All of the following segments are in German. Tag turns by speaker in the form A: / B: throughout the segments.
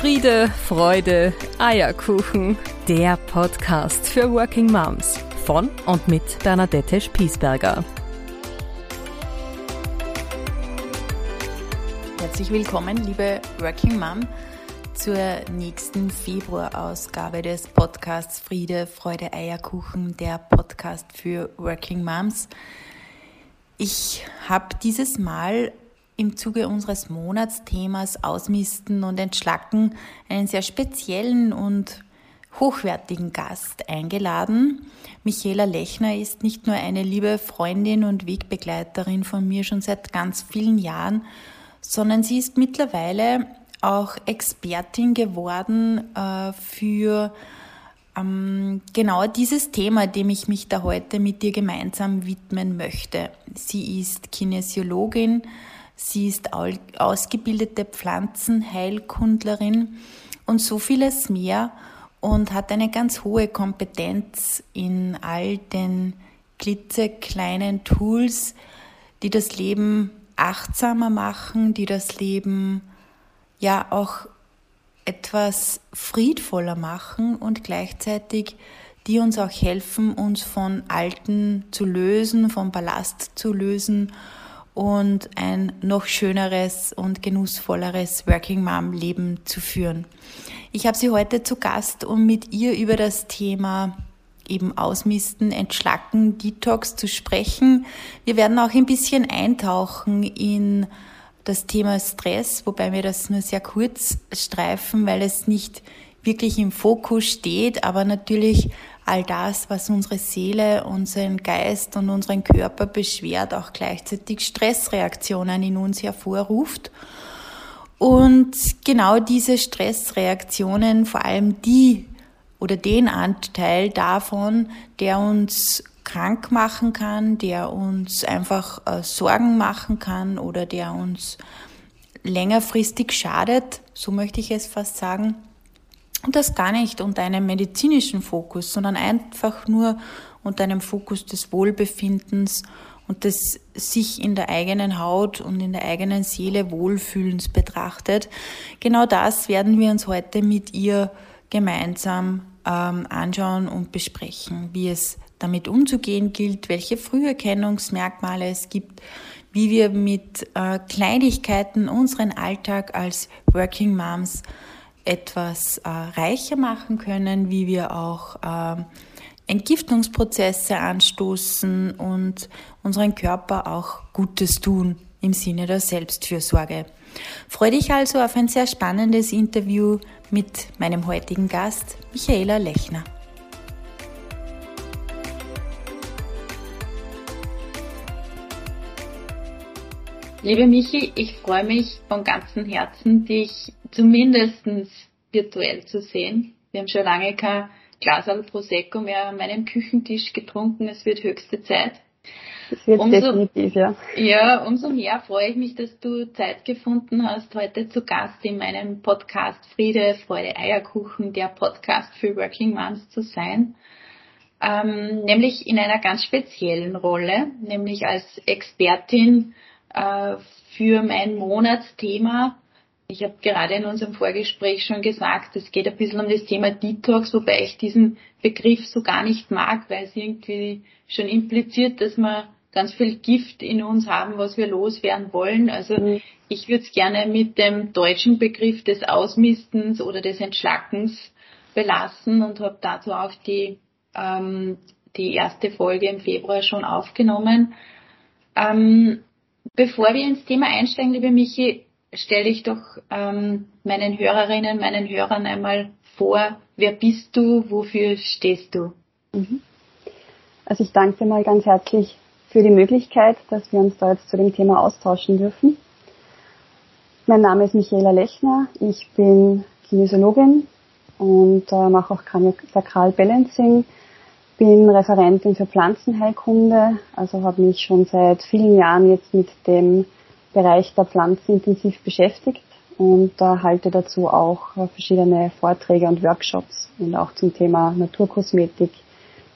A: Friede, Freude, Eierkuchen. Der Podcast für Working Moms von und mit Bernadette Spiesberger.
B: Herzlich willkommen, liebe Working Mom, zur nächsten Februarausgabe des Podcasts Friede, Freude, Eierkuchen, der Podcast für Working Moms. Ich habe dieses Mal im Zuge unseres Monatsthemas Ausmisten und Entschlacken einen sehr speziellen und hochwertigen Gast eingeladen. Michaela Lechner ist nicht nur eine liebe Freundin und Wegbegleiterin von mir schon seit ganz vielen Jahren, sondern sie ist mittlerweile auch Expertin geworden äh, für ähm, genau dieses Thema, dem ich mich da heute mit dir gemeinsam widmen möchte. Sie ist Kinesiologin, Sie ist ausgebildete Pflanzenheilkundlerin und so vieles mehr und hat eine ganz hohe Kompetenz in all den klitzekleinen Tools, die das Leben achtsamer machen, die das Leben ja auch etwas friedvoller machen und gleichzeitig die uns auch helfen, uns von Alten zu lösen, vom Ballast zu lösen und ein noch schöneres und genussvolleres Working Mom Leben zu führen. Ich habe sie heute zu Gast, um mit ihr über das Thema eben Ausmisten, Entschlacken, Detox zu sprechen. Wir werden auch ein bisschen eintauchen in das Thema Stress, wobei wir das nur sehr kurz streifen, weil es nicht wirklich im Fokus steht, aber natürlich all das, was unsere Seele, unseren Geist und unseren Körper beschwert, auch gleichzeitig Stressreaktionen in uns hervorruft. Und genau diese Stressreaktionen, vor allem die oder den Anteil davon, der uns krank machen kann, der uns einfach äh, Sorgen machen kann oder der uns längerfristig schadet, so möchte ich es fast sagen, und das gar nicht unter einem medizinischen Fokus, sondern einfach nur unter einem Fokus des Wohlbefindens und des sich in der eigenen Haut und in der eigenen Seele Wohlfühlens betrachtet. Genau das werden wir uns heute mit ihr gemeinsam ähm, anschauen und besprechen, wie es damit umzugehen gilt, welche Früherkennungsmerkmale es gibt, wie wir mit äh, Kleinigkeiten unseren Alltag als Working Moms etwas äh, reicher machen können, wie wir auch äh, Entgiftungsprozesse anstoßen und unseren Körper auch Gutes tun im Sinne der Selbstfürsorge. Freue dich also auf ein sehr spannendes Interview mit meinem heutigen Gast, Michaela Lechner. Liebe Michi, ich freue mich von ganzem Herzen, dich zumindest virtuell zu sehen. Wir haben schon lange kein Glasal Prosecco mehr an meinem Küchentisch getrunken. Es wird höchste Zeit.
C: Es wird umso, definitiv, ja.
B: Ja, umso mehr freue ich mich, dass du Zeit gefunden hast, heute zu Gast in meinem Podcast Friede, Freude, Eierkuchen, der Podcast für Working Moms zu sein. Ähm, nämlich in einer ganz speziellen Rolle, nämlich als Expertin äh, für mein Monatsthema. Ich habe gerade in unserem Vorgespräch schon gesagt, es geht ein bisschen um das Thema Detox, wobei ich diesen Begriff so gar nicht mag, weil es irgendwie schon impliziert, dass wir ganz viel Gift in uns haben, was wir loswerden wollen. Also mhm. ich würde es gerne mit dem deutschen Begriff des Ausmistens oder des Entschlackens belassen und habe dazu auch die, ähm, die erste Folge im Februar schon aufgenommen. Ähm, Bevor wir ins Thema einsteigen, liebe Michi, stell dich doch ähm, meinen Hörerinnen, meinen Hörern einmal vor. Wer bist du? Wofür stehst du? Mhm.
C: Also ich danke dir mal ganz herzlich für die Möglichkeit, dass wir uns da jetzt zu dem Thema austauschen dürfen. Mein Name ist Michaela Lechner. Ich bin Kinesiologin und äh, mache auch Sakral Balancing bin Referentin für Pflanzenheilkunde, also habe mich schon seit vielen Jahren jetzt mit dem Bereich der Pflanzen intensiv beschäftigt und äh, halte dazu auch verschiedene Vorträge und Workshops und auch zum Thema Naturkosmetik,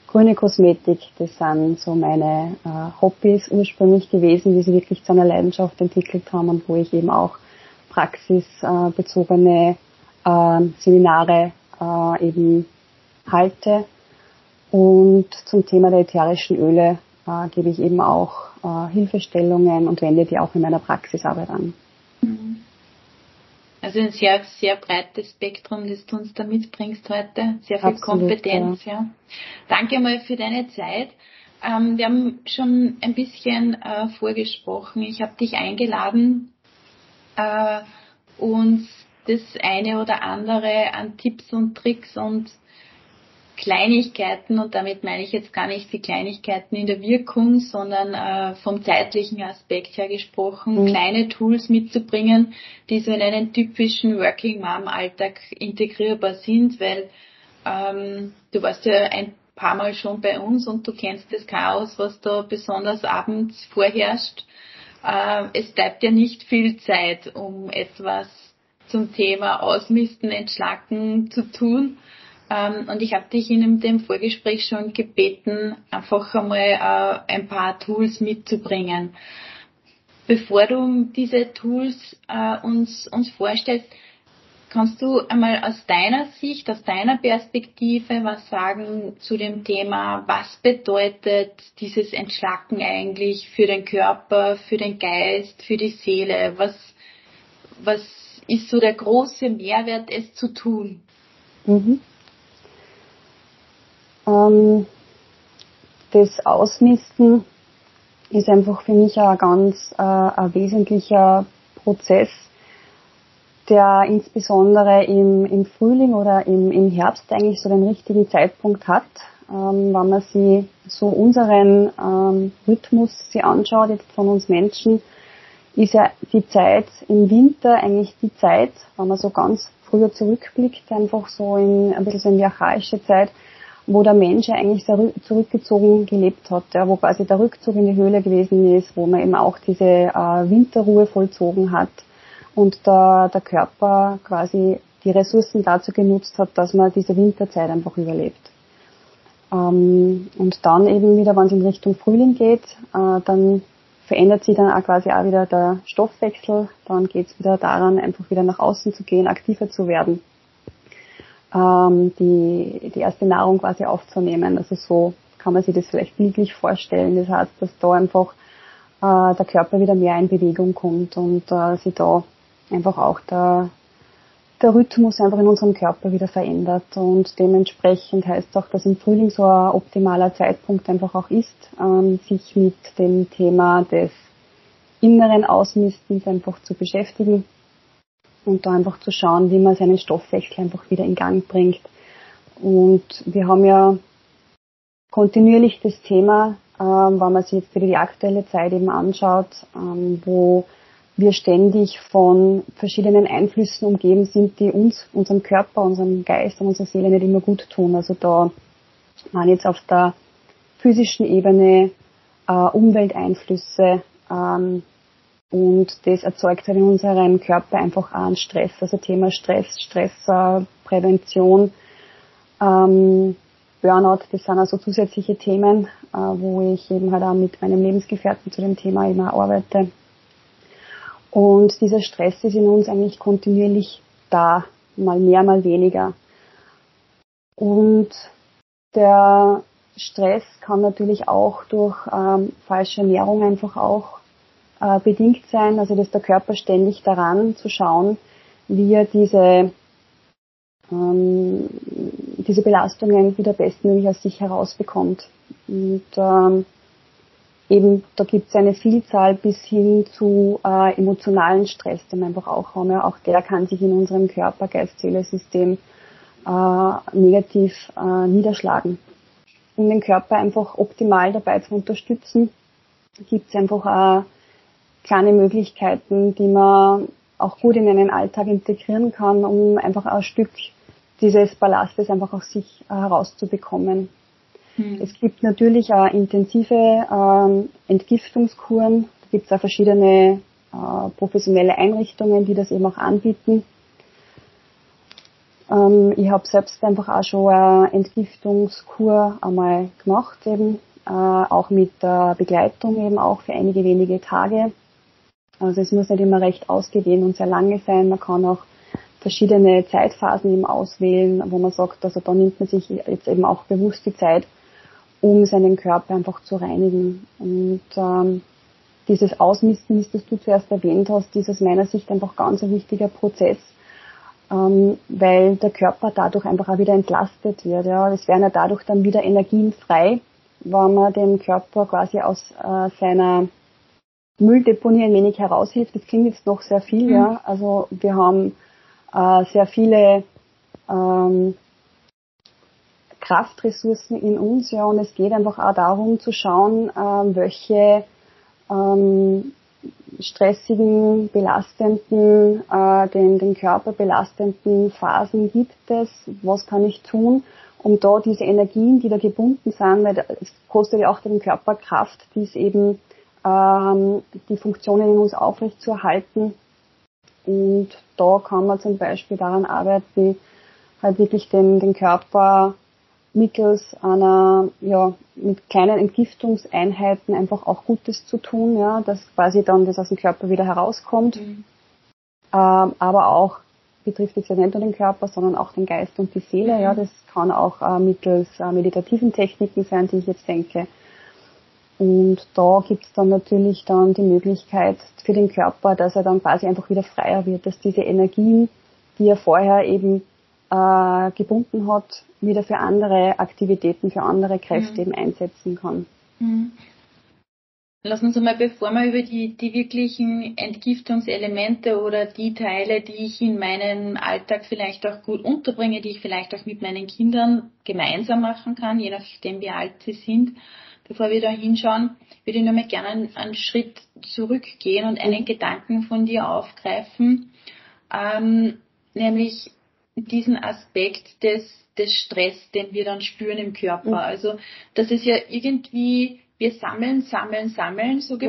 C: grüne Kosmetik. Das sind so meine äh, Hobbys ursprünglich gewesen, die sie wirklich zu einer Leidenschaft entwickelt haben und wo ich eben auch praxisbezogene äh, Seminare äh, eben halte. Und zum Thema der ätherischen Öle äh, gebe ich eben auch äh, Hilfestellungen und wende die auch in meiner Praxisarbeit an. Mhm.
D: Also ein sehr, sehr breites Spektrum, das du uns da mitbringst heute. Sehr viel Absolut, Kompetenz, ja. ja. Danke mal für deine Zeit. Ähm, wir haben schon ein bisschen äh, vorgesprochen. Ich habe dich eingeladen, äh, uns das eine oder andere an Tipps und Tricks und Kleinigkeiten, und damit meine ich jetzt gar nicht die Kleinigkeiten in der Wirkung, sondern äh, vom zeitlichen Aspekt her gesprochen, mhm. kleine Tools mitzubringen, die so in einen typischen Working Mom Alltag integrierbar sind, weil ähm, du warst ja ein paar Mal schon bei uns und du kennst das Chaos, was da besonders abends vorherrscht. Äh, es bleibt ja nicht viel Zeit, um etwas zum Thema Ausmisten, Entschlacken zu tun. Ähm, und ich habe dich in dem Vorgespräch schon gebeten, einfach einmal äh, ein paar Tools mitzubringen. Bevor du diese Tools äh, uns, uns vorstellst, kannst du einmal aus deiner Sicht, aus deiner Perspektive was sagen zu dem Thema, was bedeutet dieses Entschlacken eigentlich für den Körper, für den Geist, für die Seele? Was, was ist so der große Mehrwert, es zu tun? Mhm.
C: Ähm, das Ausmisten ist einfach für mich ein ganz äh, ein wesentlicher Prozess, der insbesondere im, im Frühling oder im, im Herbst eigentlich so den richtigen Zeitpunkt hat, ähm, wenn man sich so unseren ähm, Rhythmus sie anschaut, jetzt von uns Menschen, ist ja die Zeit im Winter eigentlich die Zeit, wenn man so ganz früher zurückblickt, einfach so in ein bisschen so in die archaische Zeit, wo der Mensch eigentlich zurückgezogen gelebt hat, ja, wo quasi der Rückzug in die Höhle gewesen ist, wo man eben auch diese äh, Winterruhe vollzogen hat und der, der Körper quasi die Ressourcen dazu genutzt hat, dass man diese Winterzeit einfach überlebt. Ähm, und dann eben wieder, wenn es in Richtung Frühling geht, äh, dann verändert sich dann auch quasi auch wieder der Stoffwechsel, dann geht es wieder daran, einfach wieder nach außen zu gehen, aktiver zu werden ähm, die, die erste Nahrung quasi aufzunehmen. Also so kann man sich das vielleicht bildlich vorstellen. Das heißt, dass da einfach äh, der Körper wieder mehr in Bewegung kommt und äh, sich da einfach auch der, der Rhythmus einfach in unserem Körper wieder verändert und dementsprechend heißt es auch, dass im Frühling so ein optimaler Zeitpunkt einfach auch ist, ähm, sich mit dem Thema des inneren Ausmistens einfach zu beschäftigen und da einfach zu schauen, wie man seinen Stoffwechsel einfach wieder in Gang bringt. Und wir haben ja kontinuierlich das Thema, ähm, wenn man sich jetzt wieder die aktuelle Zeit eben anschaut, ähm, wo wir ständig von verschiedenen Einflüssen umgeben sind, die uns, unserem Körper, unserem Geist und unserer Seele nicht immer gut tun. Also da waren jetzt auf der physischen Ebene äh, Umwelteinflüsse, ähm, und das erzeugt halt in unserem Körper einfach auch einen Stress. Also Thema Stress, Stressprävention, ähm, Burnout, das sind also zusätzliche Themen, äh, wo ich eben halt auch mit meinem Lebensgefährten zu dem Thema immer arbeite. Und dieser Stress ist in uns eigentlich kontinuierlich da, mal mehr, mal weniger. Und der Stress kann natürlich auch durch ähm, falsche Ernährung einfach auch äh, bedingt sein, also dass der Körper ständig daran zu schauen, wie er diese, ähm, diese Belastungen wieder bestmöglich aus sich herausbekommt. Und ähm, eben da gibt es eine Vielzahl bis hin zu äh, emotionalen Stress, den wir einfach auch haben. Ja, auch der kann sich in unserem Körper, Geist-Seele-System äh, negativ äh, niederschlagen. Um den Körper einfach optimal dabei zu unterstützen, gibt es einfach auch kleine Möglichkeiten, die man auch gut in einen Alltag integrieren kann, um einfach ein Stück dieses Ballastes einfach aus sich äh, herauszubekommen. Mhm. Es gibt natürlich auch intensive ähm, Entgiftungskuren. Da gibt es auch verschiedene äh, professionelle Einrichtungen, die das eben auch anbieten. Ähm, ich habe selbst einfach auch schon eine Entgiftungskur einmal gemacht, eben äh, auch mit der Begleitung eben auch für einige wenige Tage. Also es muss nicht immer recht ausgedehnt und sehr lange sein. Man kann auch verschiedene Zeitphasen eben auswählen, wo man sagt, also da nimmt man sich jetzt eben auch bewusst die Zeit, um seinen Körper einfach zu reinigen. Und ähm, dieses Ausmisten, das du zuerst erwähnt hast, ist aus meiner Sicht einfach ganz ein wichtiger Prozess, ähm, weil der Körper dadurch einfach auch wieder entlastet wird. Ja. Es werden ja dadurch dann wieder Energien frei, wenn man den Körper quasi aus äh, seiner Mülldeponie ein wenig heraushilft. Das klingt jetzt noch sehr viel, mhm. ja. Also wir haben äh, sehr viele ähm, Kraftressourcen in uns, ja, und es geht einfach auch darum zu schauen, äh, welche ähm, stressigen, belastenden, äh, den, den Körper belastenden Phasen gibt es, was kann ich tun, um da diese Energien, die da gebunden sind, weil es kostet ja auch den Körper Kraft, dies eben ähm, die Funktionen in uns aufrecht zu erhalten. Und da kann man zum Beispiel daran arbeiten, halt wirklich den, den Körper mittels einer, ja, mit kleinen Entgiftungseinheiten einfach auch Gutes zu tun, ja, dass quasi dann das aus dem Körper wieder herauskommt. Mhm. Ähm, aber auch betrifft es ja nicht nur den Körper, sondern auch den Geist und die Seele, mhm. ja, das kann auch äh, mittels äh, meditativen Techniken sein, die ich jetzt denke. Und da gibt's dann natürlich dann die Möglichkeit für den Körper, dass er dann quasi einfach wieder freier wird, dass diese Energien, die er vorher eben äh, gebunden hat, wieder für andere Aktivitäten, für andere Kräfte mhm. eben einsetzen kann. Mhm.
D: Lass uns einmal, bevor wir über die, die wirklichen Entgiftungselemente oder die Teile, die ich in meinem Alltag vielleicht auch gut unterbringe, die ich vielleicht auch mit meinen Kindern gemeinsam machen kann, je nachdem wie alt sie sind, bevor wir da hinschauen, würde ich nochmal gerne einen, einen, Schritt zurückgehen und einen mhm. Gedanken von dir aufgreifen, ähm, nämlich diesen Aspekt des, des Stress, den wir dann spüren im Körper. Mhm. Also das ist ja irgendwie, wir sammeln, sammeln, sammeln, so mhm.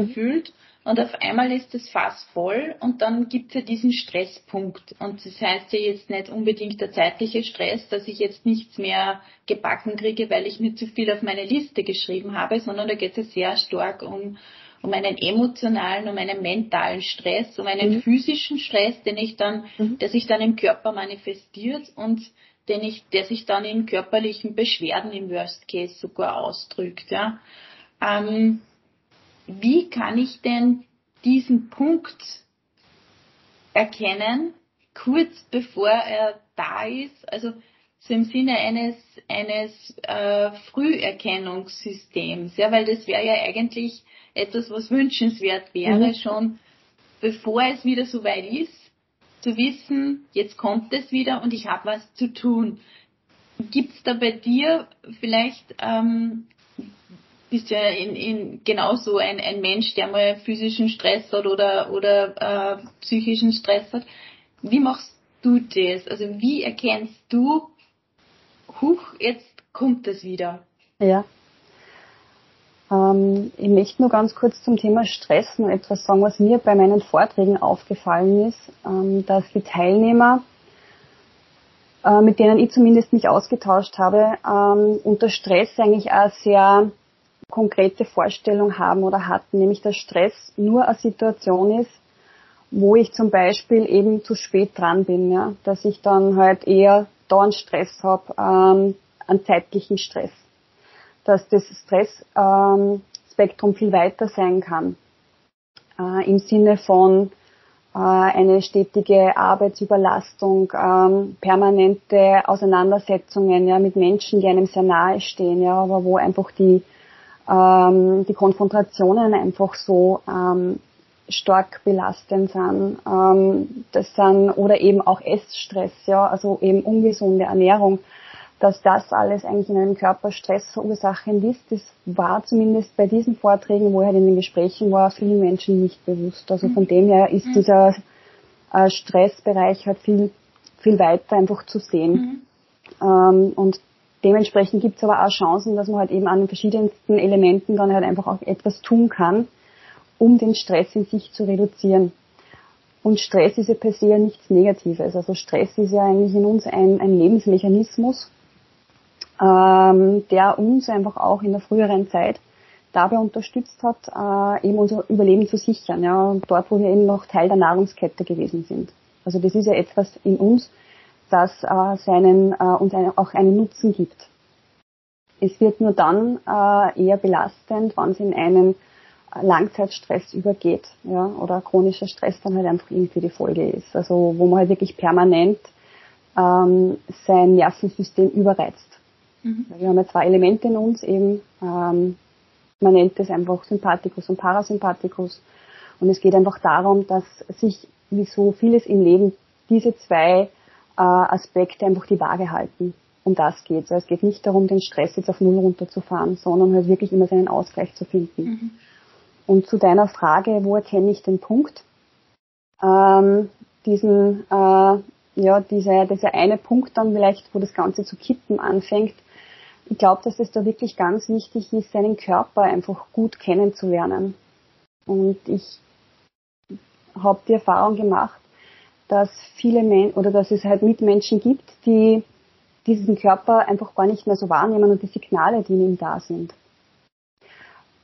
D: Und auf einmal ist das Fass voll und dann gibt's ja diesen Stresspunkt. Und das heißt ja jetzt nicht unbedingt der zeitliche Stress, dass ich jetzt nichts mehr gebacken kriege, weil ich mir zu viel auf meine Liste geschrieben habe, sondern da geht es ja sehr stark um, um einen emotionalen, um einen mentalen Stress, um einen mhm. physischen Stress, den ich dann, mhm. der sich dann im Körper manifestiert und den ich, der sich dann in körperlichen Beschwerden im Worst Case sogar ausdrückt. Ja. Ähm, wie kann ich denn diesen Punkt erkennen, kurz bevor er da ist? Also so im Sinne eines, eines äh, Früherkennungssystems, ja, weil das wäre ja eigentlich etwas, was wünschenswert wäre, mhm. schon bevor es wieder so weit ist, zu wissen, jetzt kommt es wieder und ich habe was zu tun. Gibt es da bei dir vielleicht ähm, bist ja in, in genauso ein, ein Mensch, der mal physischen Stress hat oder, oder äh, psychischen Stress hat. Wie machst du das? Also wie erkennst du, huch, jetzt kommt das wieder?
C: Ja. Ähm, ich möchte nur ganz kurz zum Thema Stress noch etwas sagen, was mir bei meinen Vorträgen aufgefallen ist, ähm, dass die Teilnehmer, äh, mit denen ich zumindest mich ausgetauscht habe, ähm, unter Stress eigentlich auch sehr konkrete Vorstellung haben oder hatten, nämlich dass Stress nur eine Situation ist, wo ich zum Beispiel eben zu spät dran bin, ja, dass ich dann halt eher da einen Stress habe, ähm, einen zeitlichen Stress, dass das Stressspektrum ähm, viel weiter sein kann, äh, im Sinne von äh, eine stetige Arbeitsüberlastung, ähm, permanente Auseinandersetzungen ja, mit Menschen, die einem sehr nahe stehen, ja, aber wo einfach die ähm, die Konfrontationen einfach so ähm, stark belastend sind. Ähm, das sind oder eben auch Essstress, ja, also eben ungesunde Ernährung, dass das alles eigentlich in einem Körper Stress verursachend ist. Das war zumindest bei diesen Vorträgen, wo ich halt in den Gesprächen war, vielen Menschen nicht bewusst. Also von mhm. dem her ist mhm. dieser äh, Stressbereich halt viel viel weiter einfach zu sehen. Mhm. Ähm, und Dementsprechend gibt es aber auch Chancen, dass man halt eben an den verschiedensten Elementen dann halt einfach auch etwas tun kann, um den Stress in sich zu reduzieren. Und Stress ist ja per se ja nichts Negatives. Also Stress ist ja eigentlich in uns ein, ein Lebensmechanismus, ähm, der uns einfach auch in der früheren Zeit dabei unterstützt hat, äh, eben unser Überleben zu sichern, ja, dort, wo wir eben noch Teil der Nahrungskette gewesen sind. Also das ist ja etwas in uns, das äh, seinen, äh, uns eine, auch einen Nutzen gibt. Es wird nur dann äh, eher belastend, wenn es in einen Langzeitstress übergeht, ja, oder chronischer Stress dann halt einfach irgendwie die Folge ist. Also wo man halt wirklich permanent ähm, sein Nervensystem überreizt. Mhm. Wir haben ja zwei Elemente in uns eben, ähm, man nennt es einfach Sympathikus und Parasympathikus. Und es geht einfach darum, dass sich wie so vieles im Leben diese zwei äh, Aspekte einfach die Waage halten. Um das geht es. Also es geht nicht darum, den Stress jetzt auf Null runterzufahren, sondern halt wirklich immer seinen Ausgleich zu finden. Mhm. Und zu deiner Frage, wo erkenne ich den Punkt? Ähm, diesen, äh, ja, dieser, dieser eine Punkt dann vielleicht, wo das Ganze zu kippen anfängt. Ich glaube, dass es da wirklich ganz wichtig ist, seinen Körper einfach gut kennenzulernen. Und ich habe die Erfahrung gemacht, dass viele Men oder dass es halt Mitmenschen gibt, die diesen Körper einfach gar nicht mehr so wahrnehmen und die Signale, die in ihm da sind.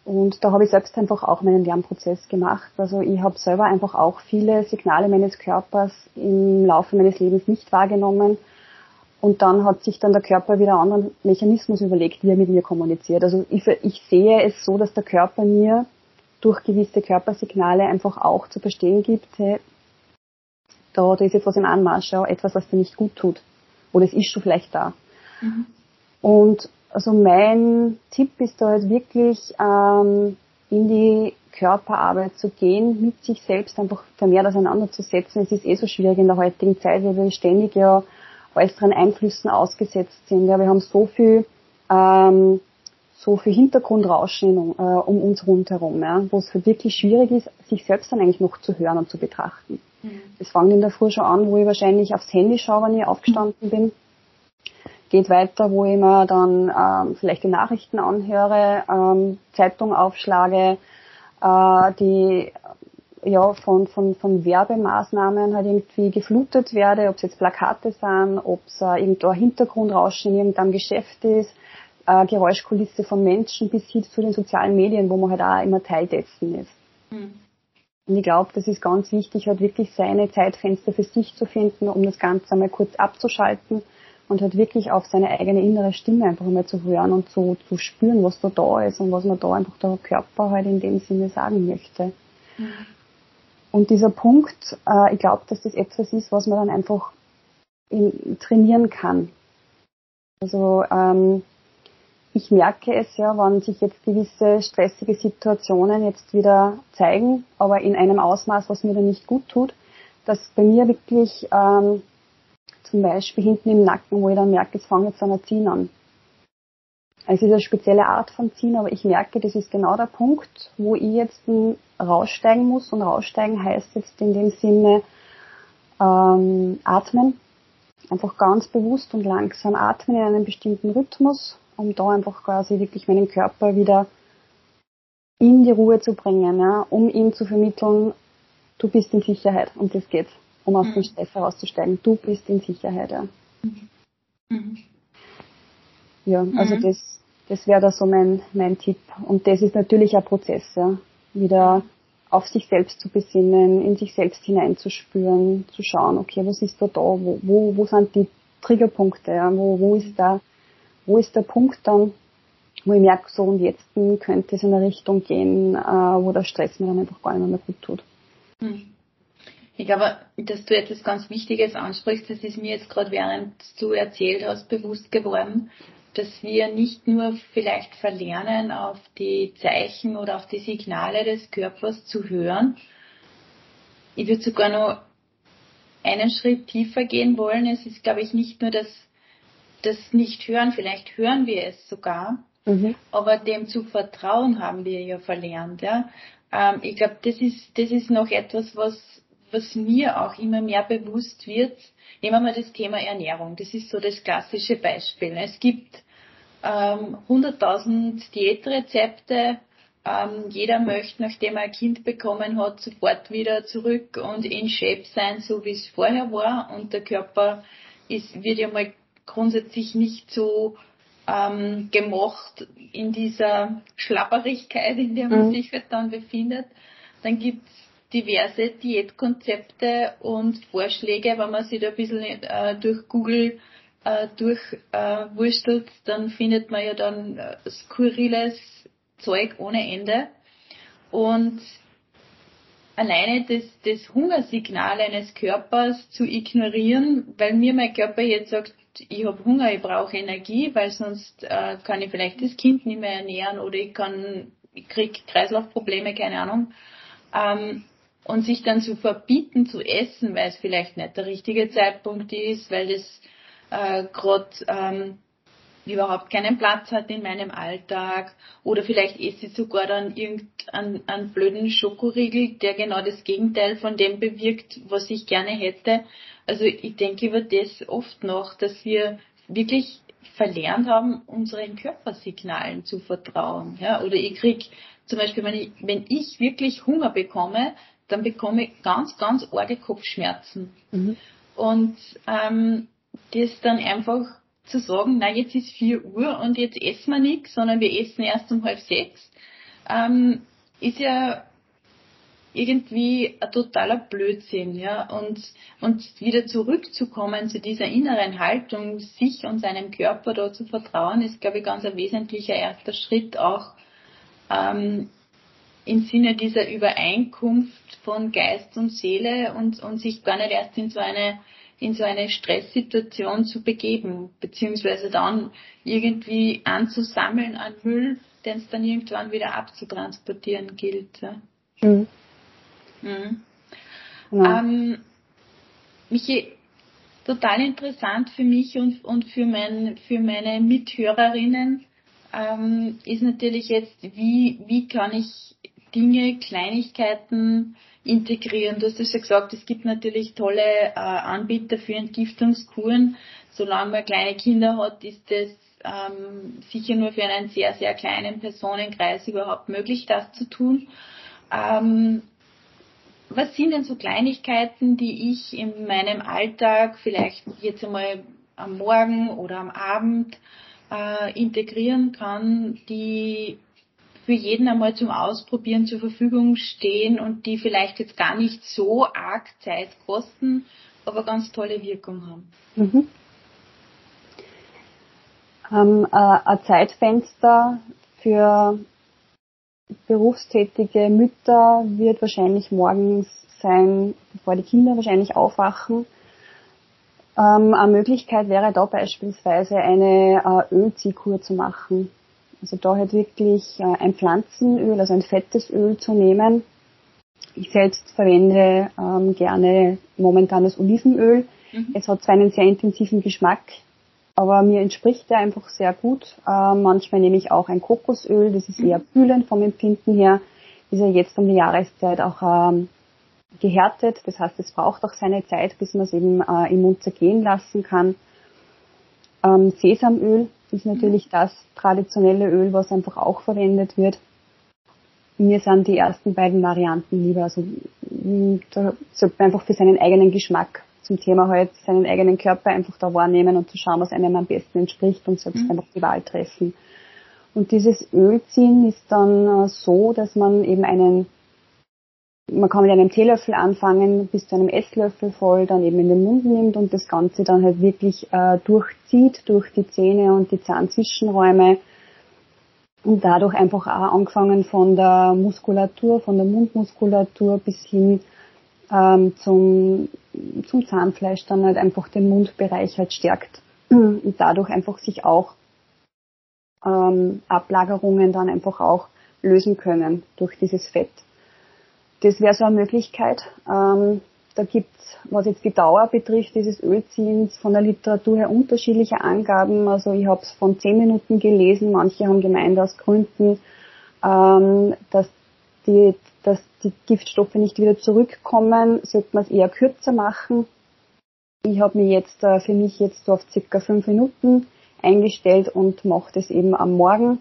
C: Und da habe ich selbst einfach auch meinen Lernprozess gemacht. Also ich habe selber einfach auch viele Signale meines Körpers im Laufe meines Lebens nicht wahrgenommen. Und dann hat sich dann der Körper wieder einen anderen Mechanismus überlegt, wie er mit mir kommuniziert. Also ich, ich sehe es so, dass der Körper mir durch gewisse Körpersignale einfach auch zu verstehen gibt, da, da ist jetzt was im Anmarsch, ja, etwas, was dir nicht gut tut. Oder es ist schon vielleicht da. Mhm. Und also mein Tipp ist da halt wirklich, ähm, in die Körperarbeit zu gehen, mit sich selbst einfach vermehrt auseinanderzusetzen. Es ist eh so schwierig in der heutigen Zeit, weil wir ständig ja äußeren Einflüssen ausgesetzt sind. Ja, wir haben so viel ähm, so viel Hintergrundrauschen äh, um uns rundherum, ja, wo es wirklich schwierig ist, sich selbst dann eigentlich noch zu hören und zu betrachten. Mhm. Das fängt in der Früh schon an, wo ich wahrscheinlich aufs Handy schaue, wenn ich aufgestanden bin. Geht weiter, wo ich mir dann ähm, vielleicht die Nachrichten anhöre, ähm, Zeitung aufschlage, äh, die ja von, von, von Werbemaßnahmen halt irgendwie geflutet werde, ob es jetzt Plakate sind, ob es äh, irgendwo Hintergrundrauschen in irgendeinem Geschäft ist, äh, Geräuschkulisse von Menschen bis hin zu den sozialen Medien, wo man halt auch immer Teil dessen ist. Mhm. Und ich glaube, das ist ganz wichtig, halt wirklich seine Zeitfenster für sich zu finden, um das Ganze einmal kurz abzuschalten und halt wirklich auf seine eigene innere Stimme einfach einmal zu hören und so zu spüren, was da da ist und was man da einfach der Körper halt in dem Sinne sagen möchte. Mhm. Und dieser Punkt, äh, ich glaube, dass das etwas ist, was man dann einfach in, trainieren kann. Also ähm, ich merke es ja, wenn sich jetzt gewisse stressige Situationen jetzt wieder zeigen, aber in einem Ausmaß, was mir dann nicht gut tut, dass bei mir wirklich ähm, zum Beispiel hinten im Nacken, wo ich dann merke, es fängt jetzt an ein Ziehen an. Es ist eine spezielle Art von Ziehen, aber ich merke, das ist genau der Punkt, wo ich jetzt raussteigen muss. Und raussteigen heißt jetzt in dem Sinne ähm, atmen. Einfach ganz bewusst und langsam atmen in einem bestimmten Rhythmus um da einfach quasi wirklich meinen Körper wieder in die Ruhe zu bringen, ja, um ihm zu vermitteln, du bist in Sicherheit und das geht, um aus mhm. dem Stress herauszusteigen. Du bist in Sicherheit, ja. Mhm. Mhm. Ja, also mhm. das, das wäre da so mein, mein Tipp. Und das ist natürlich ein Prozess, ja. Wieder auf sich selbst zu besinnen, in sich selbst hineinzuspüren, zu schauen, okay, was ist da da, wo, wo, wo sind die Triggerpunkte, ja, wo, wo ist da wo ist der Punkt dann, wo ich merke, so und jetzt könnte es in eine Richtung gehen, äh, wo der Stress mir dann einfach gar nicht mehr gut tut. Hm.
D: Ich glaube, dass du etwas ganz Wichtiges ansprichst, das ist mir jetzt gerade während du erzählt hast bewusst geworden, dass wir nicht nur vielleicht verlernen, auf die Zeichen oder auf die Signale des Körpers zu hören. Ich würde sogar noch einen Schritt tiefer gehen wollen. Es ist, glaube ich, nicht nur das das nicht hören, vielleicht hören wir es sogar, mhm. aber dem zu vertrauen haben wir ja verlernt. Ja? Ähm, ich glaube, das ist, das ist noch etwas, was, was mir auch immer mehr bewusst wird. Nehmen wir das Thema Ernährung. Das ist so das klassische Beispiel. Es gibt ähm, 100.000 Diätrezepte. Ähm, jeder möchte, nachdem er ein Kind bekommen hat, sofort wieder zurück und in Shape sein, so wie es vorher war. Und der Körper ist, wird ja mal grundsätzlich nicht so ähm, gemocht in dieser Schlapperigkeit, in der man mhm. sich halt dann befindet. Dann gibt's diverse Diätkonzepte und Vorschläge. Wenn man sich da ein bisschen äh, durch Google äh, durchwurstelt, äh, dann findet man ja dann äh, skurriles Zeug ohne Ende. Und alleine das, das Hungersignal eines Körpers zu ignorieren, weil mir mein Körper jetzt sagt, ich habe Hunger, ich brauche Energie, weil sonst äh, kann ich vielleicht das Kind nicht mehr ernähren oder ich kann, ich krieg Kreislaufprobleme, keine Ahnung. Ähm, und sich dann zu verbieten zu essen, weil es vielleicht nicht der richtige Zeitpunkt ist, weil das äh, gerade ähm, überhaupt keinen Platz hat in meinem Alltag oder vielleicht esse ich sogar dann irgendeinen einen blöden Schokoriegel, der genau das Gegenteil von dem bewirkt, was ich gerne hätte. Also ich denke über das oft noch, dass wir wirklich verlernt haben, unseren Körpersignalen zu vertrauen. Ja? Oder ich krieg zum Beispiel, wenn ich, wenn ich wirklich Hunger bekomme, dann bekomme ich ganz, ganz arge Kopfschmerzen. Mhm. Und ähm, das dann einfach zu sagen, na jetzt ist 4 Uhr und jetzt essen wir nichts, sondern wir essen erst um halb sechs, ähm, ist ja irgendwie ein totaler Blödsinn, ja, und, und wieder zurückzukommen zu dieser inneren Haltung, sich und seinem Körper da zu vertrauen, ist, glaube ich, ganz ein wesentlicher erster Schritt auch ähm, im Sinne dieser Übereinkunft von Geist und Seele und, und sich gar nicht erst in so eine in so eine Stresssituation zu begeben, beziehungsweise dann irgendwie anzusammeln an Müll, den es dann irgendwann wieder abzutransportieren gilt. Ja. Mhm. Mhm. Ja. Ähm, Michi, total interessant für mich und, und für, mein, für meine Mithörerinnen ähm, ist natürlich jetzt, wie, wie kann ich Dinge, Kleinigkeiten integrieren. Du hast ja schon gesagt, es gibt natürlich tolle äh, Anbieter für Entgiftungskuren. Solange man kleine Kinder hat, ist das ähm, sicher nur für einen sehr, sehr kleinen Personenkreis überhaupt möglich, das zu tun. Ähm, was sind denn so Kleinigkeiten, die ich in meinem Alltag vielleicht jetzt einmal am Morgen oder am Abend äh, integrieren kann, die für jeden einmal zum Ausprobieren zur Verfügung stehen und die vielleicht jetzt gar nicht so arg Zeit kosten, aber ganz tolle Wirkung haben. Mhm.
C: Ähm, äh, ein Zeitfenster für berufstätige Mütter wird wahrscheinlich morgens sein, bevor die Kinder wahrscheinlich aufwachen. Ähm, eine Möglichkeit wäre da beispielsweise eine äh, Ölziehkur zu machen. Also da halt wirklich äh, ein Pflanzenöl, also ein fettes Öl zu nehmen. Ich selbst verwende ähm, gerne momentan das Olivenöl. Mhm. Es hat zwar einen sehr intensiven Geschmack, aber mir entspricht der einfach sehr gut. Äh, manchmal nehme ich auch ein Kokosöl, das ist eher mhm. kühlend vom Empfinden her. Ist ja jetzt um die Jahreszeit auch ähm, gehärtet. Das heißt, es braucht auch seine Zeit, bis man es eben äh, im Mund zergehen lassen kann. Ähm, Sesamöl ist natürlich das traditionelle Öl, was einfach auch verwendet wird. Mir sind die ersten beiden Varianten lieber. Also da sollte man einfach für seinen eigenen Geschmack zum Thema halt seinen eigenen Körper einfach da wahrnehmen und zu schauen, was einem am besten entspricht und selbst mhm. einfach die Wahl treffen. Und dieses Ölziehen ist dann äh, so, dass man eben einen man kann mit einem Teelöffel anfangen, bis zu einem Esslöffel voll, dann eben in den Mund nimmt und das Ganze dann halt wirklich äh, durchzieht durch die Zähne und die Zahnzwischenräume und dadurch einfach auch angefangen von der Muskulatur, von der Mundmuskulatur bis hin ähm, zum, zum Zahnfleisch dann halt einfach den Mundbereich halt stärkt und dadurch einfach sich auch ähm, Ablagerungen dann einfach auch lösen können durch dieses Fett. Das wäre so eine Möglichkeit. Ähm, da gibt's, was jetzt die Dauer betrifft, dieses Ölziehens von der Literatur her unterschiedliche Angaben. Also ich habe es von zehn Minuten gelesen, manche haben gemeint aus Gründen, ähm, dass die, dass die Giftstoffe nicht wieder zurückkommen, sollte man es eher kürzer machen. Ich habe mir jetzt äh, für mich jetzt auf circa fünf Minuten eingestellt und mache das eben am Morgen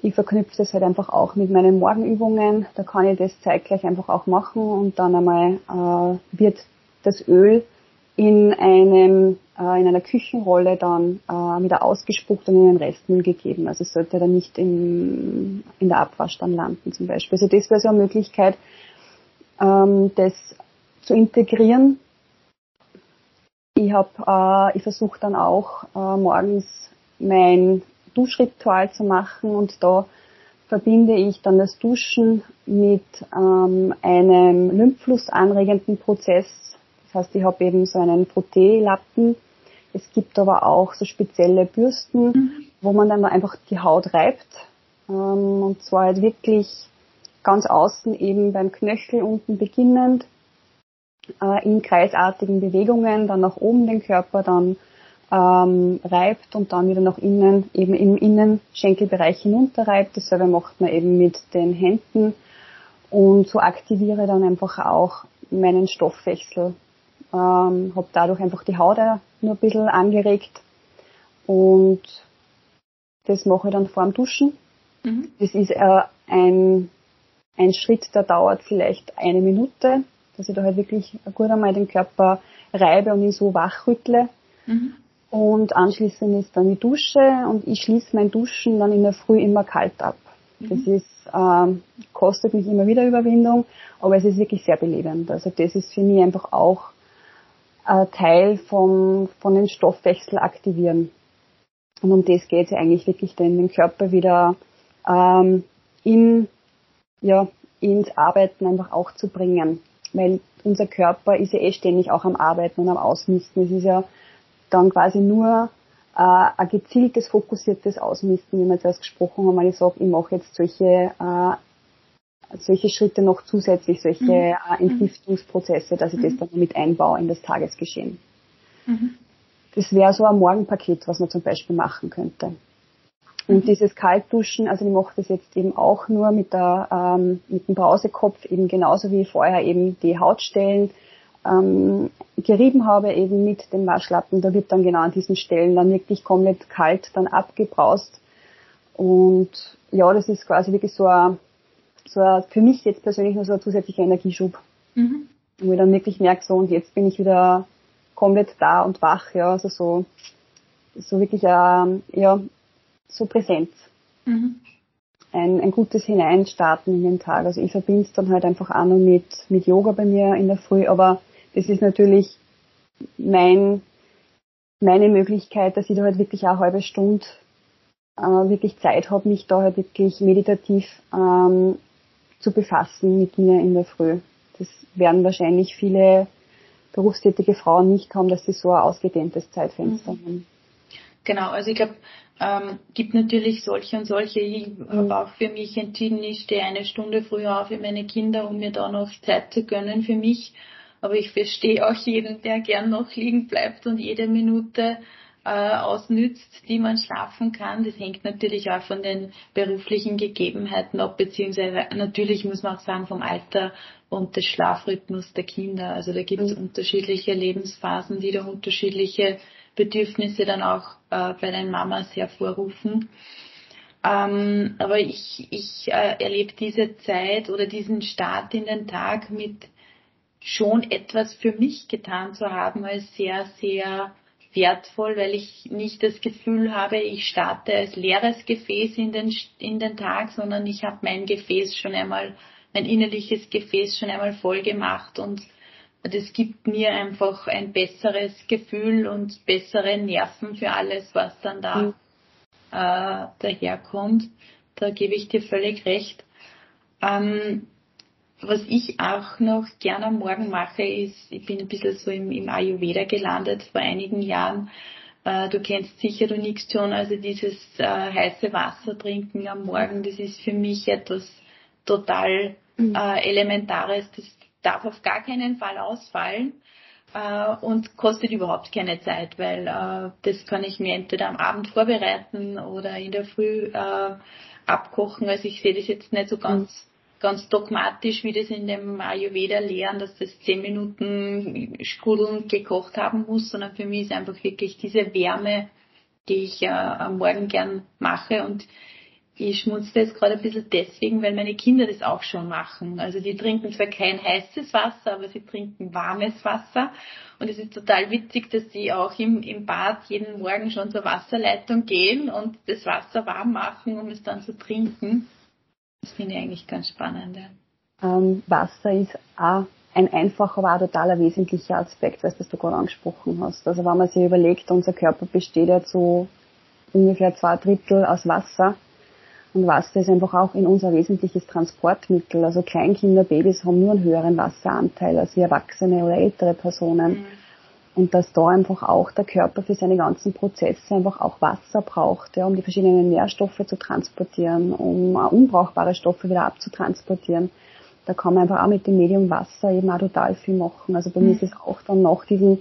C: ich verknüpfe das halt einfach auch mit meinen Morgenübungen. Da kann ich das zeitgleich einfach auch machen und dann einmal äh, wird das Öl in einem äh, in einer Küchenrolle dann äh, wieder ausgespuckt und in den Restmüll gegeben. Also es sollte dann nicht in, in der Abwasch dann landen zum Beispiel. Also das wäre so eine Möglichkeit. ähm, das zu integrieren. Ich habe, äh, ich versuche dann auch äh, morgens mein Duschritual zu machen und da verbinde ich dann das Duschen mit ähm, einem Lymphfluss anregenden Prozess. Das heißt, ich habe eben so einen Frotteelappen. Es gibt aber auch so spezielle Bürsten, mhm. wo man dann einfach die Haut reibt. Ähm, und zwar halt wirklich ganz außen eben beim Knöchel unten beginnend, äh, in kreisartigen Bewegungen, dann nach oben den Körper, dann ähm, reibt und dann wieder nach innen, eben im Innenschenkelbereich hinunterreibt. Dasselbe macht man eben mit den Händen und so aktiviere dann einfach auch meinen Stoffwechsel. Ähm, habe dadurch einfach die Haut nur ein bisschen angeregt und das mache ich dann vor dem Duschen. Mhm. Das ist äh, ein, ein Schritt, der dauert vielleicht eine Minute, dass ich da halt wirklich gut einmal den Körper reibe und ihn so wachrüttle. Mhm. Und anschließend ist dann die Dusche und ich schließe mein Duschen dann in der Früh immer kalt ab. Mhm. Das ist, ähm, kostet mich immer wieder Überwindung, aber es ist wirklich sehr belebend. Also das ist für mich einfach auch äh, Teil vom, von den Stoffwechsel aktivieren. Und um das geht es ja eigentlich wirklich, den, den Körper wieder ähm, in, ja, ins Arbeiten einfach auch zu bringen. Weil unser Körper ist ja eh ständig auch am Arbeiten und am Ausmisten. Es ist ja dann quasi nur äh, ein gezieltes, fokussiertes Ausmisten, wie wir zuerst gesprochen haben, weil ich sage, ich mache jetzt solche, äh, solche Schritte noch zusätzlich, solche mhm. äh, Entgiftungsprozesse, dass ich mhm. das dann mit einbaue in das Tagesgeschehen. Mhm. Das wäre so ein Morgenpaket, was man zum Beispiel machen könnte. Und mhm. dieses Kaltduschen, also ich mache das jetzt eben auch nur mit, der, ähm, mit dem Brausekopf, eben genauso wie vorher eben die Hautstellen ähm, gerieben habe, eben mit dem Waschlappen. Da wird dann genau an diesen Stellen dann wirklich komplett kalt dann abgebraust. Und ja, das ist quasi wirklich so ein, so ein, für mich jetzt persönlich nur so ein zusätzlicher Energieschub. Mhm. Wo ich dann wirklich merke, so und jetzt bin ich wieder komplett da und wach, ja, also so, so wirklich, ähm, ja, so Präsenz. Mhm. Ein, ein gutes Hineinstarten in den Tag. Also ich verbinde es dann halt einfach auch noch mit, mit Yoga bei mir in der Früh, aber das ist natürlich mein, meine Möglichkeit, dass ich da halt wirklich auch eine halbe Stunde äh, wirklich Zeit habe, mich da halt wirklich meditativ ähm, zu befassen mit mir in der Früh. Das werden wahrscheinlich viele berufstätige Frauen nicht haben, dass sie so ein ausgedehntes Zeitfenster mhm. haben.
D: Genau, also ich glaube, ähm, gibt natürlich solche und solche. Ich mhm. habe auch für mich entschieden, ich stehe eine Stunde früher auf für meine Kinder, um mir da noch Zeit zu gönnen für mich. Aber ich verstehe auch jeden, der gern noch liegen bleibt und jede Minute äh, ausnützt, die man schlafen kann. Das hängt natürlich auch von den beruflichen Gegebenheiten ab, beziehungsweise natürlich muss man auch sagen vom Alter und des Schlafrhythmus der Kinder. Also da gibt es mhm. unterschiedliche Lebensphasen, die da unterschiedliche Bedürfnisse dann auch äh, bei den Mamas hervorrufen. Ähm, aber ich, ich äh, erlebe diese Zeit oder diesen Start in den Tag mit schon etwas für mich getan zu haben, als sehr, sehr wertvoll, weil ich nicht das Gefühl habe, ich starte als leeres Gefäß in den, in den Tag, sondern ich habe mein Gefäß schon einmal, mein innerliches Gefäß schon einmal voll gemacht und das gibt mir einfach ein besseres Gefühl und bessere Nerven für alles, was dann da mhm. äh, daherkommt. Da gebe ich dir völlig recht. Ähm, was ich auch noch gerne am Morgen mache, ist, ich bin ein bisschen so im, im Ayurveda gelandet vor einigen Jahren. Äh, du kennst sicher, du nix schon, also dieses äh, heiße Wasser trinken am Morgen, das ist für mich etwas total mhm. äh, Elementares. Das darf auf gar keinen Fall ausfallen äh, und kostet überhaupt keine Zeit, weil äh, das kann ich mir entweder am Abend vorbereiten oder in der Früh äh, abkochen. Also ich sehe das jetzt nicht so ganz mhm ganz dogmatisch, wie das in dem Ayurveda lehren, dass das zehn Minuten sprudelnd gekocht haben muss, sondern für mich ist einfach wirklich diese Wärme, die ich äh, am Morgen gern mache und ich schmunzle jetzt gerade ein bisschen deswegen, weil meine Kinder das auch schon machen. Also die trinken zwar kein heißes Wasser, aber sie trinken warmes Wasser. Und es ist total witzig, dass sie auch im, im Bad jeden Morgen schon zur Wasserleitung gehen und das Wasser warm machen, um es dann zu trinken. Das finde ich eigentlich ganz spannend. Ja.
C: ähm, Wasser ist auch ein einfacher, aber auch totaler wesentlicher Aspekt, was du gerade angesprochen hast. Also wenn man sich überlegt, unser Körper besteht ja zu ungefähr zwei Drittel aus Wasser. Und Wasser ist einfach auch in unser wesentliches Transportmittel. Also Kleinkinder, Babys haben nur einen höheren Wasseranteil als wie Erwachsene oder ältere Personen. Mhm. Und dass da einfach auch der Körper für seine ganzen Prozesse einfach auch Wasser braucht, ja, um die verschiedenen Nährstoffe zu transportieren, um unbrauchbare Stoffe wieder abzutransportieren. Da kann man einfach auch mit dem Medium Wasser eben auch total viel machen. Also bei mhm. mir ist es auch dann nach diesem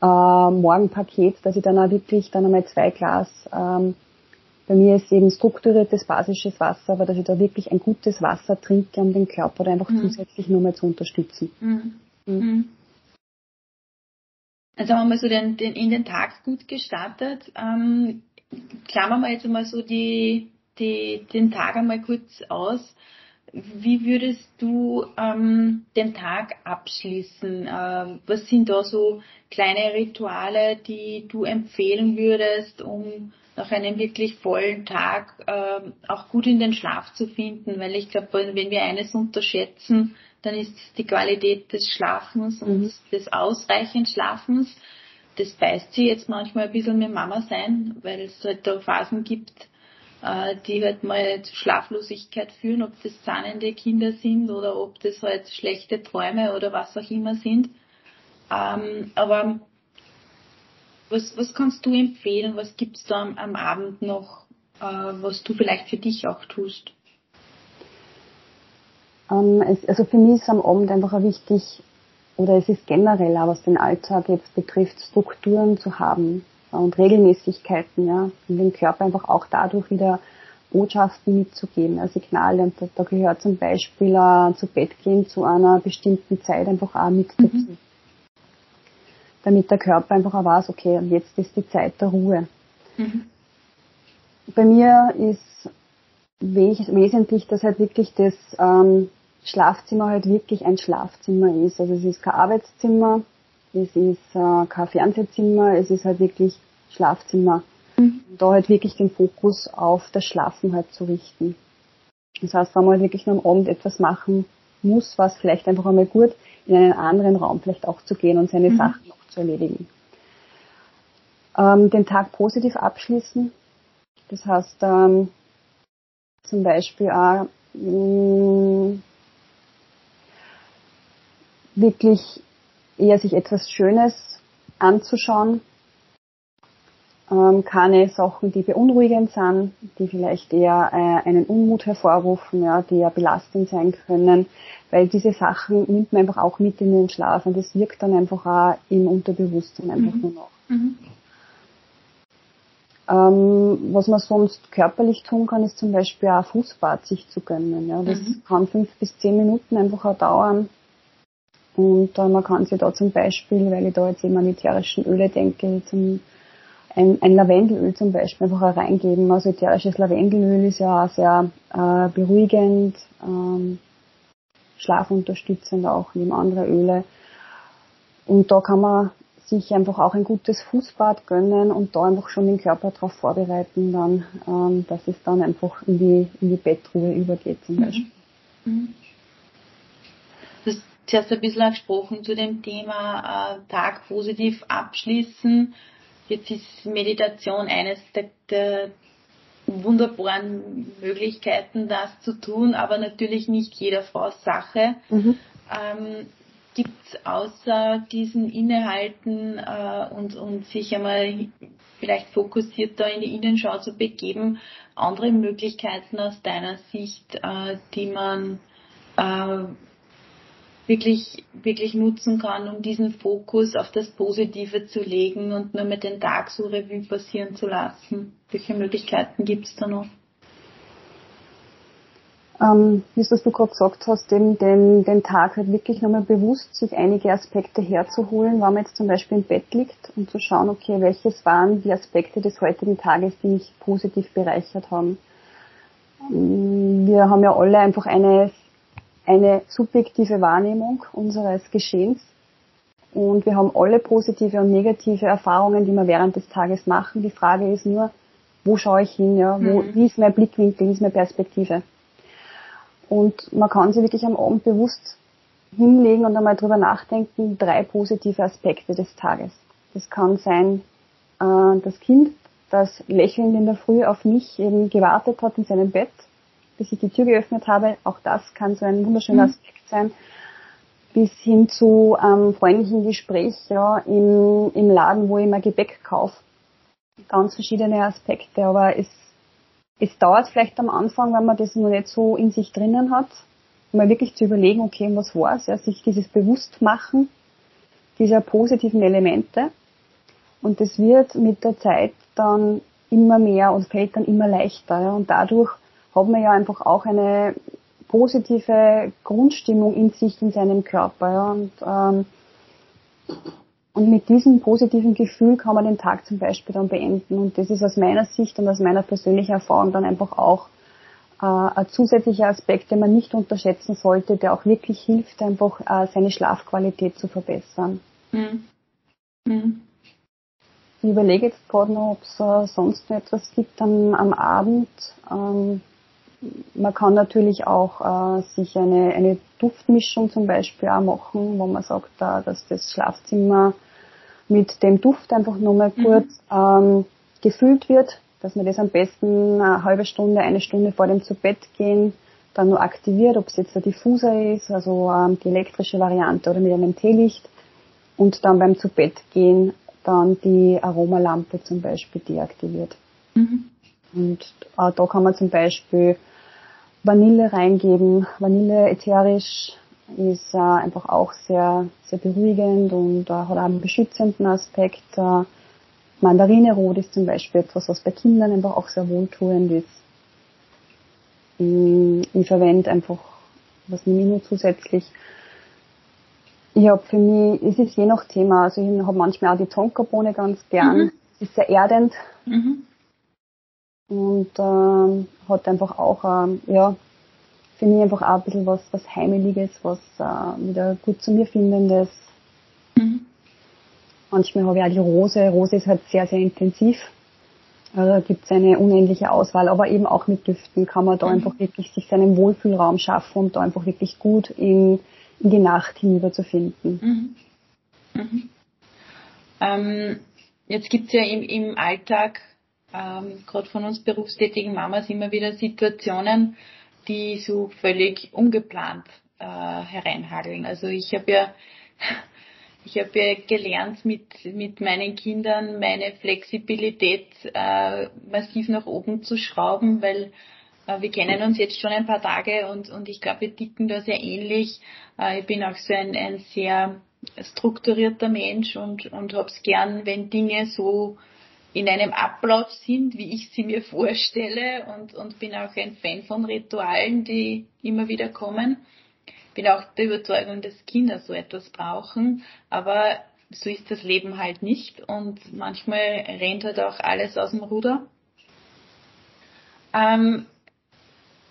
C: äh, Morgenpaket, dass ich dann auch wirklich dann einmal zwei Glas ähm, bei mir ist eben strukturiertes basisches Wasser, aber dass ich da wirklich ein gutes Wasser trinke, um den Körper da einfach mhm. zusätzlich nur mal zu unterstützen. Mhm. Mhm.
D: Also haben wir so den, den, in den Tag gut gestartet. Ähm, klammern wir jetzt einmal so die, die, den Tag einmal kurz aus. Wie würdest du ähm, den Tag abschließen? Ähm, was sind da so kleine Rituale, die du empfehlen würdest, um nach einem wirklich vollen Tag ähm, auch gut in den Schlaf zu finden? Weil ich glaube, wenn wir eines unterschätzen, dann ist es die Qualität des Schlafens und mhm. des ausreichend Schlafens. Das beißt sie jetzt manchmal ein bisschen mit Mama sein, weil es halt da Phasen gibt, äh, die halt mal zu Schlaflosigkeit führen, ob das zahnende Kinder sind oder ob das halt schlechte Träume oder was auch immer sind. Ähm, aber was, was kannst du empfehlen? Was gibt's da am, am Abend noch, äh, was du vielleicht für dich auch tust?
C: Ähm, es, also für mich ist am Abend einfach auch wichtig, oder es ist generell auch, was den Alltag jetzt betrifft, Strukturen zu haben und Regelmäßigkeiten, ja, und dem Körper einfach auch dadurch wieder Botschaften mitzugeben, ja, Signale. Und da, da gehört zum Beispiel uh, zu Bett gehen zu einer bestimmten Zeit einfach auch mit dazu. Mhm. Damit der Körper einfach auch weiß, okay, jetzt ist die Zeit der Ruhe. Mhm. Bei mir ist wesentlich, dass halt wirklich das ähm, Schlafzimmer halt wirklich ein Schlafzimmer ist. Also es ist kein Arbeitszimmer, es ist äh, kein Fernsehzimmer, es ist halt wirklich Schlafzimmer. Mhm. Da halt wirklich den Fokus auf das Schlafen halt zu richten. Das heißt, wenn man halt wirklich nur am Abend etwas machen muss, was vielleicht einfach einmal gut, in einen anderen Raum vielleicht auch zu gehen und seine mhm. Sachen noch zu erledigen. Ähm, den Tag positiv abschließen. Das heißt, ähm, zum Beispiel auch mh, mm, wirklich eher sich etwas Schönes anzuschauen, ähm, keine Sachen, die beunruhigend sind, die vielleicht eher äh, einen Unmut hervorrufen, ja, die ja belastend sein können, weil diese Sachen nimmt man einfach auch mit in den Schlaf und das wirkt dann einfach auch im Unterbewusstsein einfach mhm. nur noch. Mhm. Ähm, was man sonst körperlich tun kann, ist zum Beispiel auch Fußbad sich zu gönnen. Ja. Das mhm. kann fünf bis zehn Minuten einfach auch dauern. Und äh, man kann sich da zum Beispiel, weil ich da jetzt eben an ätherischen Öle denke, zum, ein, ein Lavendelöl zum Beispiel einfach auch reingeben. Also ätherisches Lavendelöl ist ja auch sehr äh, beruhigend, ähm, schlafunterstützend auch neben andere Öle. Und da kann man sich einfach auch ein gutes Fußbad gönnen und da einfach schon den Körper darauf vorbereiten, dann, ähm, dass es dann einfach in die, in die Bettruhe übergeht zum mhm. Beispiel. Mhm
D: zuerst ein bisschen gesprochen zu dem Thema äh, Tag positiv abschließen. Jetzt ist Meditation eines der, der wunderbaren Möglichkeiten, das zu tun, aber natürlich nicht jeder Frau Sache. Mhm. Ähm, Gibt es außer diesen Innehalten äh, und, und sich einmal vielleicht fokussiert da in die Innenschau zu begeben, andere Möglichkeiten aus deiner Sicht, äh, die man äh, wirklich, wirklich nutzen kann, um diesen Fokus auf das Positive zu legen und nur mit den Tag so Revue passieren zu lassen. Welche Möglichkeiten gibt es da noch?
C: Ähm, wie es du gerade gesagt hast, eben den, den Tag halt wirklich nochmal bewusst sich einige Aspekte herzuholen, wenn man jetzt zum Beispiel im Bett liegt und zu schauen, okay, welches waren die Aspekte des heutigen Tages, die mich positiv bereichert haben. Ähm, wir haben ja alle einfach eine eine subjektive Wahrnehmung unseres Geschehens. Und wir haben alle positive und negative Erfahrungen, die wir während des Tages machen. Die Frage ist nur, wo schaue ich hin, ja? Wo, mhm. Wie ist mein Blickwinkel, wie ist meine Perspektive? Und man kann sich wirklich am Abend bewusst hinlegen und einmal drüber nachdenken, drei positive Aspekte des Tages. Das kann sein, äh, das Kind, das lächelnd in der Früh auf mich eben gewartet hat in seinem Bett, bis ich die Tür geöffnet habe. Auch das kann so ein wunderschöner mhm. Aspekt sein. Bis hin zu ähm, freundlichen Gespräch ja, im, im Laden, wo ich mein Gebäck kaufe. Ganz verschiedene Aspekte, aber es, es dauert vielleicht am Anfang, wenn man das noch nicht so in sich drinnen hat, mal wirklich zu überlegen, okay, was war's, ja, sich dieses Bewusstmachen dieser positiven Elemente. Und das wird mit der Zeit dann immer mehr und fällt dann immer leichter. Ja. Und dadurch hat man ja einfach auch eine positive Grundstimmung in sich, in seinem Körper. Ja. Und, ähm, und mit diesem positiven Gefühl kann man den Tag zum Beispiel dann beenden. Und das ist aus meiner Sicht und aus meiner persönlichen Erfahrung dann einfach auch äh, ein zusätzlicher Aspekt, den man nicht unterschätzen sollte, der auch wirklich hilft, einfach äh, seine Schlafqualität zu verbessern. Mhm. Mhm. Ich überlege jetzt gerade noch, ob es äh, sonst noch etwas gibt am, am Abend. Ähm, man kann natürlich auch äh, sich eine, eine Duftmischung zum Beispiel auch machen, wo man sagt, äh, dass das Schlafzimmer mit dem Duft einfach nochmal mhm. kurz ähm, gefüllt wird dass man das am besten eine halbe Stunde, eine Stunde vor dem zu Bett gehen dann nur aktiviert, ob es jetzt der Diffuser ist, also ähm, die elektrische Variante oder mit einem Teelicht und dann beim zu Bett gehen dann die Aromalampe zum Beispiel deaktiviert. Mhm. Und äh, da kann man zum Beispiel Vanille reingeben. Vanille ätherisch ist äh, einfach auch sehr, sehr beruhigend und äh, hat auch einen beschützenden Aspekt. Äh, Mandarine rot ist zum Beispiel etwas, was bei Kindern einfach auch sehr wohltuend ist. Ich verwende einfach, was nehme ich nur zusätzlich? Ich habe für mich, es ist je nach Thema, also ich habe manchmal auch die Tonkabohne ganz gern. Mhm. Es ist sehr erdend. Mhm. Und ähm, hat einfach auch, ähm, ja, für mich einfach auch ein bisschen was, was Heimeliges, was äh, wieder gut zu mir findendes. Mhm. Manchmal habe ich auch die Rose. Rose ist halt sehr, sehr intensiv. Also da gibt es eine unendliche Auswahl, aber eben auch mit Düften kann man da mhm. einfach wirklich sich seinen Wohlfühlraum schaffen, um da einfach wirklich gut in, in die Nacht hinüber zu finden.
D: Mhm. Mhm. Ähm, jetzt gibt es ja im, im Alltag, ähm, gerade von uns berufstätigen Mamas, immer wieder Situationen, die so völlig ungeplant äh, hereinhageln. Also ich habe ja ich habe ja gelernt, mit, mit meinen Kindern meine Flexibilität äh, massiv nach oben zu schrauben, weil äh, wir kennen uns jetzt schon ein paar Tage und, und ich glaube, wir ticken da sehr ähnlich. Äh, ich bin auch so ein, ein sehr strukturierter Mensch und, und habe es gern, wenn Dinge so in einem Ablauf sind, wie ich sie mir vorstelle und, und bin auch ein Fan von Ritualen, die immer wieder kommen bin auch der Überzeugung, dass Kinder so etwas brauchen, aber so ist das Leben halt nicht und manchmal rennt halt auch alles aus dem Ruder. Ähm,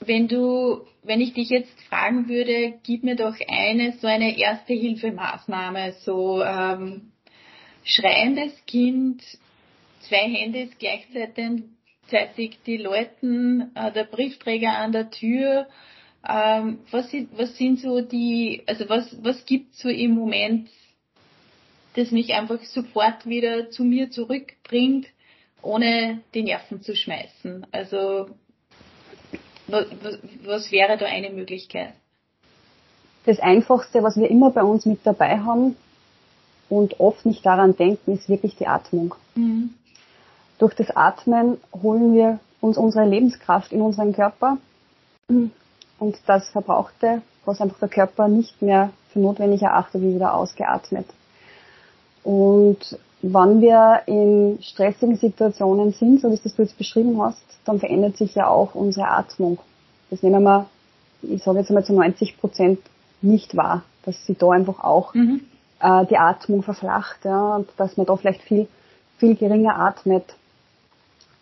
D: wenn du, wenn ich dich jetzt fragen würde, gib mir doch eine so eine erste Hilfemaßnahme, so ähm, schreiendes Kind, zwei Hände ist gleichzeitig die Leuten, äh, der Briefträger an der Tür ähm, was, sind, was sind so die, also was, was gibt so im Moment, das mich einfach sofort wieder zu mir zurückbringt, ohne die Nerven zu schmeißen? Also was, was wäre da eine Möglichkeit?
C: Das Einfachste, was wir immer bei uns mit dabei haben und oft nicht daran denken, ist wirklich die Atmung. Mhm. Durch das Atmen holen wir uns unsere Lebenskraft in unseren Körper und das Verbrauchte, was einfach der Körper nicht mehr für notwendig erachtet, wie wieder ausgeatmet. Und wann wir in stressigen Situationen sind, so wie es du jetzt beschrieben hast, dann verändert sich ja auch unsere Atmung. Das nehmen wir, ich sage jetzt einmal zu 90 Prozent nicht wahr, dass sie da einfach auch mhm. äh, die Atmung verflacht, ja, und dass man da vielleicht viel, viel geringer atmet.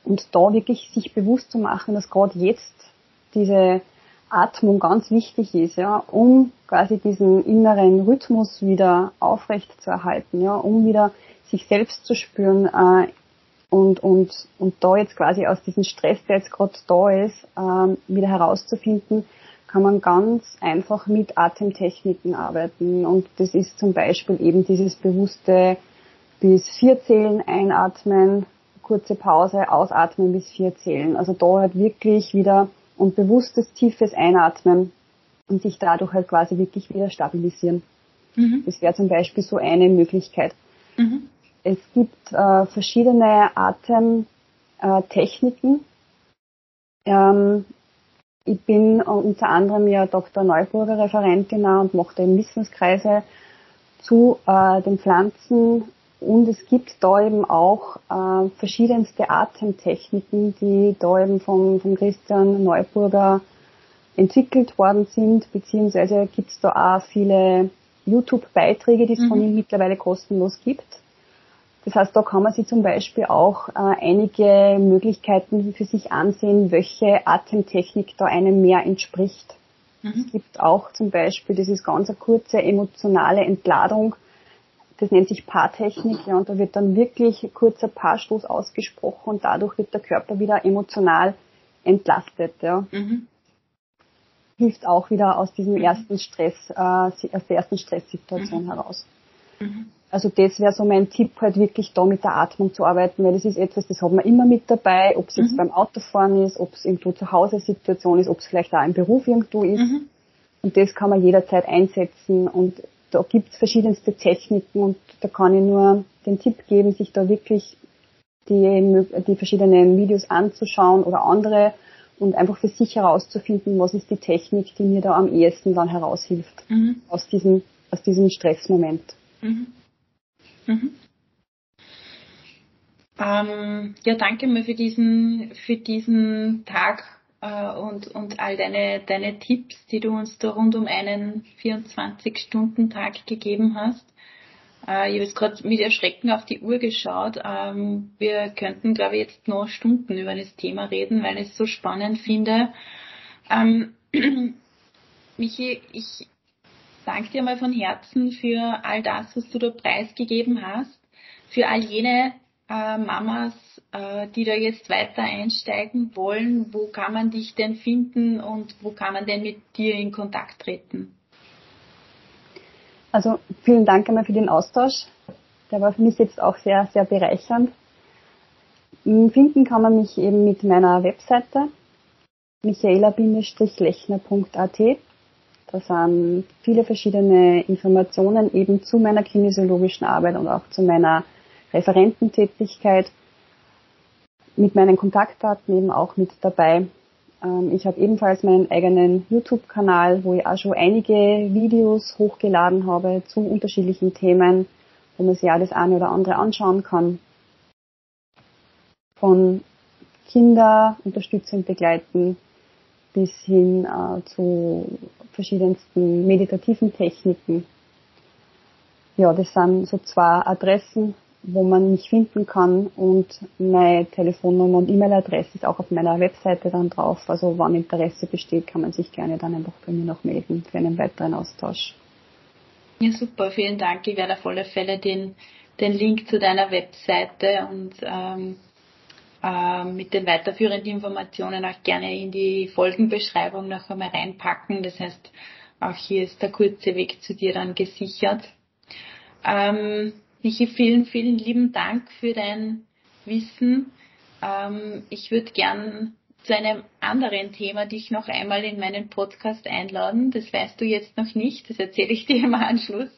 C: Und da wirklich sich bewusst zu machen, dass gerade jetzt diese Atmung ganz wichtig ist, ja, um quasi diesen inneren Rhythmus wieder aufrecht zu erhalten, ja, um wieder sich selbst zu spüren äh, und, und, und da jetzt quasi aus diesem Stress, der jetzt gerade da ist, äh, wieder herauszufinden, kann man ganz einfach mit Atemtechniken arbeiten. Und das ist zum Beispiel eben dieses bewusste bis vier Zählen einatmen, kurze Pause, ausatmen bis vier Zählen. Also da halt wirklich wieder und bewusstes tiefes Einatmen und sich dadurch halt quasi wirklich wieder stabilisieren. Mhm. Das wäre zum Beispiel so eine Möglichkeit. Mhm. Es gibt äh, verschiedene Atemtechniken. Ähm, ich bin unter anderem ja Dr. Neuburger Referentin und mache eben Wissenskreise zu äh, den Pflanzen und es gibt da eben auch äh, verschiedenste Atemtechniken, die da eben von, von Christian Neuburger entwickelt worden sind, beziehungsweise gibt es da auch viele YouTube-Beiträge, die es mhm. von ihm mittlerweile kostenlos gibt. Das heißt, da kann man sich zum Beispiel auch äh, einige Möglichkeiten für sich ansehen, welche Atemtechnik da einem mehr entspricht. Mhm. Es gibt auch zum Beispiel, das ist ganz eine kurze emotionale Entladung, das nennt sich Paartechnik, ja, und da wird dann wirklich kurzer Paarstoß ausgesprochen und dadurch wird der Körper wieder emotional entlastet, ja. Mhm. Hilft auch wieder aus diesem mhm. ersten Stress, äh, aus der ersten Stresssituation mhm. heraus. Mhm. Also das wäre so mein Tipp, halt wirklich da mit der Atmung zu arbeiten, weil das ist etwas, das hat man immer mit dabei, ob es jetzt mhm. beim Autofahren ist, ob es irgendwo zu Hause Situation ist, ob es vielleicht auch im Beruf irgendwo ist. Mhm. Und das kann man jederzeit einsetzen und da gibt es verschiedenste Techniken und da kann ich nur den Tipp geben, sich da wirklich die, die verschiedenen Videos anzuschauen oder andere und einfach für sich herauszufinden, was ist die Technik, die mir da am ehesten dann heraushilft mhm. aus diesem, aus diesem Stressmoment. Mhm.
D: Mhm. Ähm, ja, danke mal für diesen, für diesen Tag äh, und, und all deine, deine Tipps, die du uns da rund um einen 24-Stunden-Tag gegeben hast. Äh, ich habe jetzt gerade mit Erschrecken auf die Uhr geschaut. Ähm, wir könnten, glaube ich, jetzt noch Stunden über das Thema reden, weil ich es so spannend finde. Ähm, Michi, ich danke dir mal von Herzen für all das, was du da preisgegeben hast. Für all jene äh, Mamas, die da jetzt weiter einsteigen wollen, wo kann man dich denn finden und wo kann man denn mit dir in Kontakt treten?
C: Also vielen Dank einmal für den Austausch. Der war für mich jetzt auch sehr, sehr bereichernd. Finden kann man mich eben mit meiner Webseite michaela-lechner.at. Da sind viele verschiedene Informationen eben zu meiner kinesiologischen Arbeit und auch zu meiner Referententätigkeit mit meinen Kontaktdaten eben auch mit dabei. Ähm, ich habe ebenfalls meinen eigenen YouTube-Kanal, wo ich auch schon einige Videos hochgeladen habe zu unterschiedlichen Themen, wo man sich ja das eine oder andere anschauen kann. Von Kinder unterstützen, begleiten bis hin äh, zu verschiedensten meditativen Techniken. Ja, das sind so zwei Adressen, wo man mich finden kann und meine Telefonnummer und E-Mail-Adresse ist auch auf meiner Webseite dann drauf. Also wenn Interesse besteht, kann man sich gerne dann einfach bei mir noch melden für einen weiteren Austausch.
D: Ja, super, vielen Dank. Ich werde auf alle Fälle den, den Link zu deiner Webseite und ähm, äh, mit den weiterführenden Informationen auch gerne in die Folgenbeschreibung noch einmal reinpacken. Das heißt, auch hier ist der kurze Weg zu dir dann gesichert. Ähm, Michi, vielen, vielen lieben Dank für dein Wissen. Ähm, ich würde gern zu einem anderen Thema dich noch einmal in meinen Podcast einladen. Das weißt du jetzt noch nicht, das erzähle ich dir im Anschluss.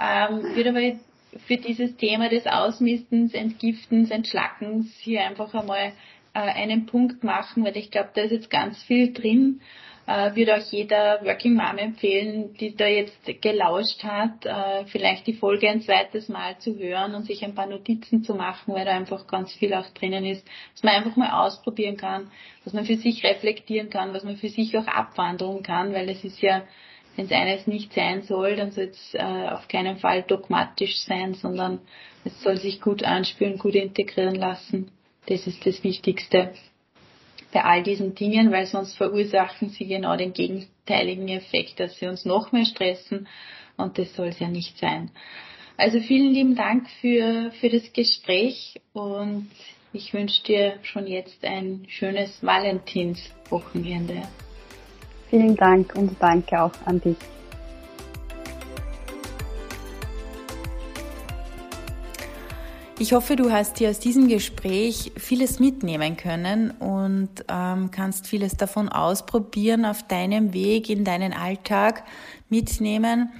D: Ähm, würde aber für dieses Thema des Ausmistens, Entgiftens, Entschlackens hier einfach einmal äh, einen Punkt machen, weil ich glaube, da ist jetzt ganz viel drin äh, würde auch jeder Working Mom empfehlen, die da jetzt gelauscht hat, äh, vielleicht die Folge ein zweites Mal zu hören und sich ein paar Notizen zu machen, weil da einfach ganz viel auch drinnen ist, was man einfach mal ausprobieren kann, was man für sich reflektieren kann, was man für sich auch abwandeln kann, weil es ist ja, wenn es eines nicht sein soll, dann soll es äh, auf keinen Fall dogmatisch sein, sondern es soll sich gut anspüren, gut integrieren lassen. Das ist das Wichtigste bei all diesen Dingen, weil sonst verursachen sie genau den gegenteiligen Effekt, dass sie uns noch mehr stressen und das soll es ja nicht sein. Also vielen lieben Dank für, für das Gespräch und ich wünsche dir schon jetzt ein schönes Valentinswochenende.
C: Vielen Dank und danke auch an dich.
B: Ich hoffe, du hast dir aus diesem Gespräch vieles mitnehmen können und ähm, kannst vieles davon ausprobieren, auf deinem Weg in deinen Alltag mitnehmen.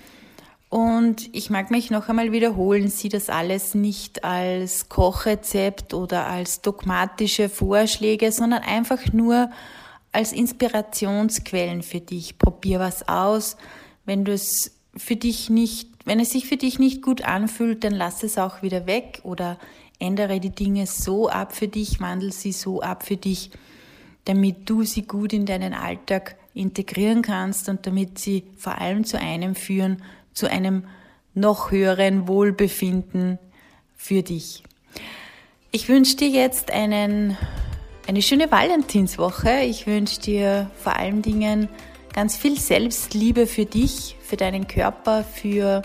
B: Und ich mag mich noch einmal wiederholen, sieh das alles nicht als Kochrezept oder als dogmatische Vorschläge, sondern einfach nur als Inspirationsquellen für dich. Probier was aus. Wenn du es für dich nicht, wenn es sich für dich nicht gut anfühlt, dann lass es auch wieder weg oder ändere die Dinge so ab für dich, wandel sie so ab für dich, damit du sie gut in deinen Alltag integrieren kannst und damit sie vor allem zu einem führen, zu einem noch höheren Wohlbefinden für dich. Ich wünsche dir jetzt einen, eine schöne Valentinswoche. Ich wünsche dir vor allen Dingen ganz viel Selbstliebe für dich, für deinen Körper, für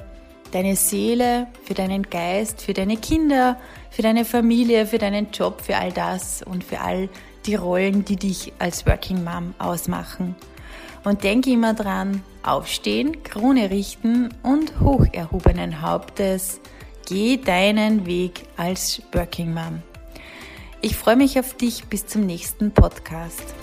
B: deine Seele, für deinen Geist, für deine Kinder, für deine Familie, für deinen Job, für all das und für all die Rollen, die dich als Working Mom ausmachen. Und denke immer dran, aufstehen, Krone richten und hoch erhobenen Hauptes. Geh deinen Weg als Working Mom. Ich freue mich auf dich bis zum nächsten Podcast.